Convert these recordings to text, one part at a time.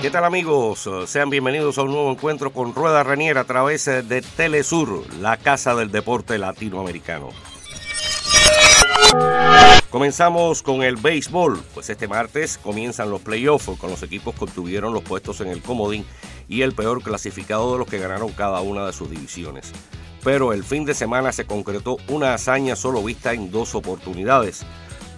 ¿Qué tal amigos? Sean bienvenidos a un nuevo encuentro con Rueda Raniera a través de Telesur, la casa del deporte latinoamericano. Comenzamos con el béisbol, pues este martes comienzan los playoffs con los equipos que obtuvieron los puestos en el comodín y el peor clasificado de los que ganaron cada una de sus divisiones. Pero el fin de semana se concretó una hazaña solo vista en dos oportunidades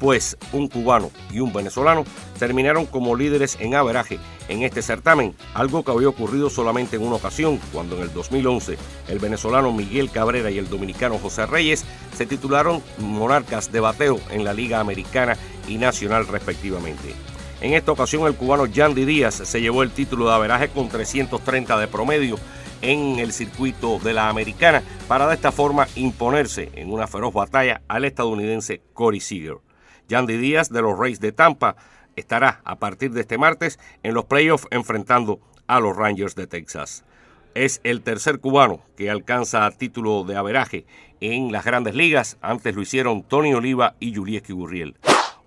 pues un cubano y un venezolano terminaron como líderes en averaje en este certamen, algo que había ocurrido solamente en una ocasión, cuando en el 2011 el venezolano Miguel Cabrera y el dominicano José Reyes se titularon monarcas de bateo en la Liga Americana y Nacional respectivamente. En esta ocasión el cubano Yandy Díaz se llevó el título de averaje con 330 de promedio en el circuito de la americana para de esta forma imponerse en una feroz batalla al estadounidense Corey Seager. Yandy Díaz de los Rays de Tampa estará a partir de este martes en los playoffs enfrentando a los Rangers de Texas. Es el tercer cubano que alcanza título de averaje en las grandes ligas. Antes lo hicieron Tony Oliva y Julieski Gurriel.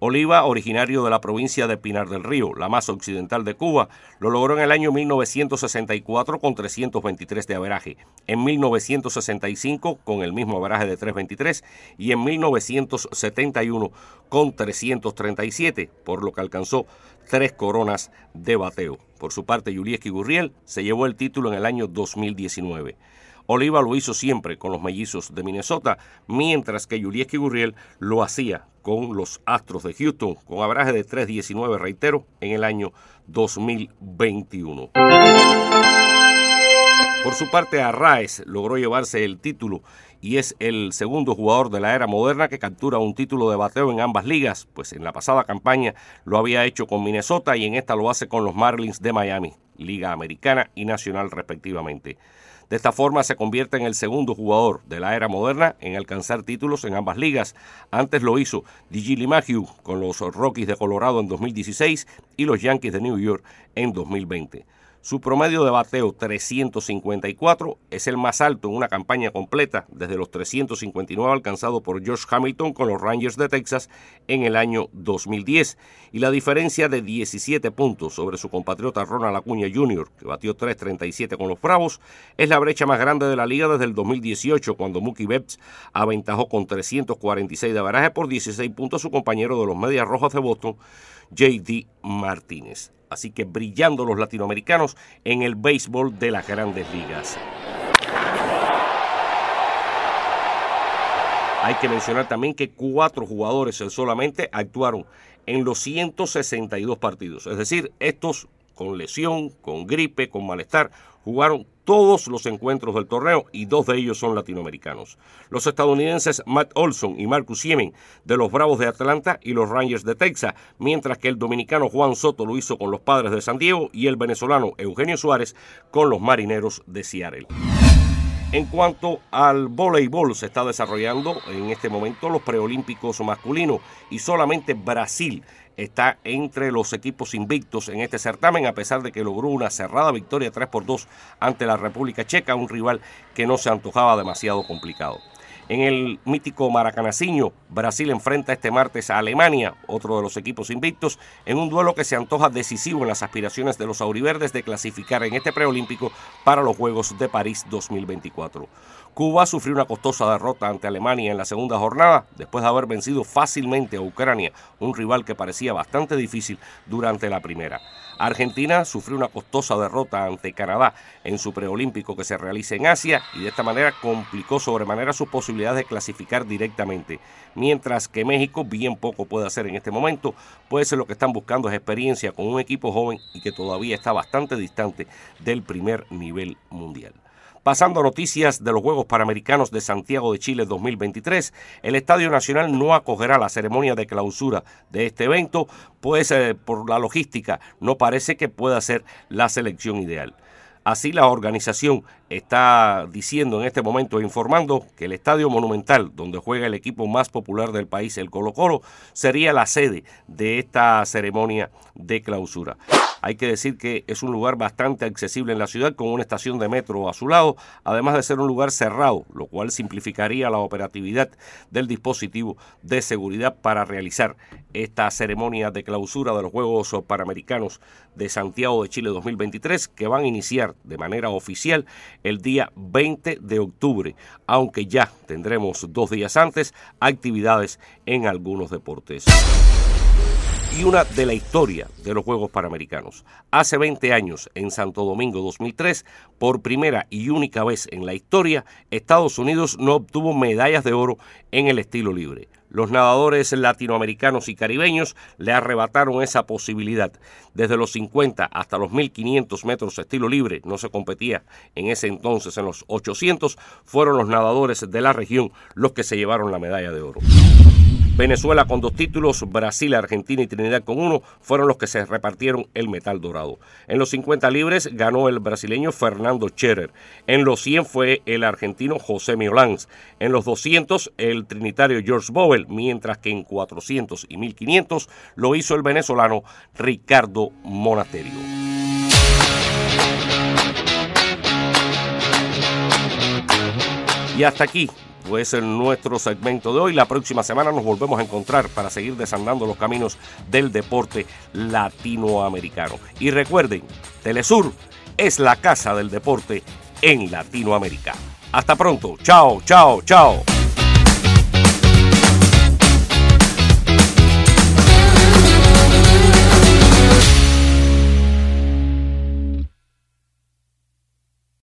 Oliva, originario de la provincia de Pinar del Río, la más occidental de Cuba, lo logró en el año 1964 con 323 de averaje, en 1965 con el mismo averaje de 323 y en 1971 con 337, por lo que alcanzó tres coronas de bateo. Por su parte, Julieski Gurriel se llevó el título en el año 2019. Oliva lo hizo siempre con los mellizos de Minnesota, mientras que Julieski Gurriel lo hacía con los Astros de Houston, con abraje de 3.19, reitero, en el año 2021. Por su parte, Arraez logró llevarse el título y es el segundo jugador de la era moderna que captura un título de bateo en ambas ligas, pues en la pasada campaña lo había hecho con Minnesota y en esta lo hace con los Marlins de Miami, Liga Americana y Nacional respectivamente. De esta forma se convierte en el segundo jugador de la era moderna en alcanzar títulos en ambas ligas. Antes lo hizo DJ LeMahieu con los Rockies de Colorado en 2016 y los Yankees de New York en 2020. Su promedio de bateo 354 es el más alto en una campaña completa desde los 359 alcanzado por George Hamilton con los Rangers de Texas en el año 2010 y la diferencia de 17 puntos sobre su compatriota Ronald Acuña Jr., que batió 337 con los Bravos, es la brecha más grande de la liga desde el 2018 cuando Mookie Betts aventajó con 346 de baraje por 16 puntos a su compañero de los Medias Rojas de Boston, J.D. Martínez así que brillando los latinoamericanos en el béisbol de las grandes ligas. Hay que mencionar también que cuatro jugadores solamente actuaron en los 162 partidos. Es decir, estos con lesión, con gripe, con malestar, jugaron todos los encuentros del torneo y dos de ellos son latinoamericanos. Los estadounidenses Matt Olson y Marcus Siemen de los Bravos de Atlanta y los Rangers de Texas, mientras que el dominicano Juan Soto lo hizo con los Padres de San Diego y el venezolano Eugenio Suárez con los Marineros de Seattle. En cuanto al voleibol, se está desarrollando en este momento los preolímpicos masculinos y solamente Brasil está entre los equipos invictos en este certamen, a pesar de que logró una cerrada victoria 3 por 2 ante la República Checa, un rival que no se antojaba demasiado complicado. En el mítico Maracanaciño, Brasil enfrenta este martes a Alemania, otro de los equipos invictos, en un duelo que se antoja decisivo en las aspiraciones de los auriverdes de clasificar en este preolímpico para los Juegos de París 2024. Cuba sufrió una costosa derrota ante Alemania en la segunda jornada, después de haber vencido fácilmente a Ucrania, un rival que parecía bastante difícil durante la primera. Argentina sufrió una costosa derrota ante Canadá en su preolímpico que se realiza en Asia y de esta manera complicó sobremanera sus posibilidades de clasificar directamente, mientras que México bien poco puede hacer en este momento, pues lo que están buscando es experiencia con un equipo joven y que todavía está bastante distante del primer nivel mundial. Pasando a noticias de los Juegos Panamericanos de Santiago de Chile 2023, el Estadio Nacional no acogerá la ceremonia de clausura de este evento, pues eh, por la logística no parece que pueda ser la selección ideal. Así la organización está diciendo en este momento, informando que el Estadio Monumental, donde juega el equipo más popular del país, el Colo Colo, sería la sede de esta ceremonia de clausura. Hay que decir que es un lugar bastante accesible en la ciudad con una estación de metro a su lado, además de ser un lugar cerrado, lo cual simplificaría la operatividad del dispositivo de seguridad para realizar esta ceremonia de clausura de los Juegos Panamericanos de Santiago de Chile 2023 que van a iniciar de manera oficial el día 20 de octubre, aunque ya tendremos dos días antes actividades en algunos deportes y una de la historia de los Juegos Panamericanos. Hace 20 años, en Santo Domingo 2003, por primera y única vez en la historia, Estados Unidos no obtuvo medallas de oro en el estilo libre. Los nadadores latinoamericanos y caribeños le arrebataron esa posibilidad. Desde los 50 hasta los 1500 metros estilo libre, no se competía en ese entonces, en los 800, fueron los nadadores de la región los que se llevaron la medalla de oro. Venezuela con dos títulos, Brasil, Argentina y Trinidad con uno fueron los que se repartieron el metal dorado. En los 50 libres ganó el brasileño Fernando Scherer. En los 100 fue el argentino José Miolans. En los 200 el trinitario George Bowell, mientras que en 400 y 1500 lo hizo el venezolano Ricardo Monasterio. Y hasta aquí pues en nuestro segmento de hoy. La próxima semana nos volvemos a encontrar para seguir desandando los caminos del deporte latinoamericano. Y recuerden, Telesur es la casa del deporte en Latinoamérica. Hasta pronto. Chao, chao, chao.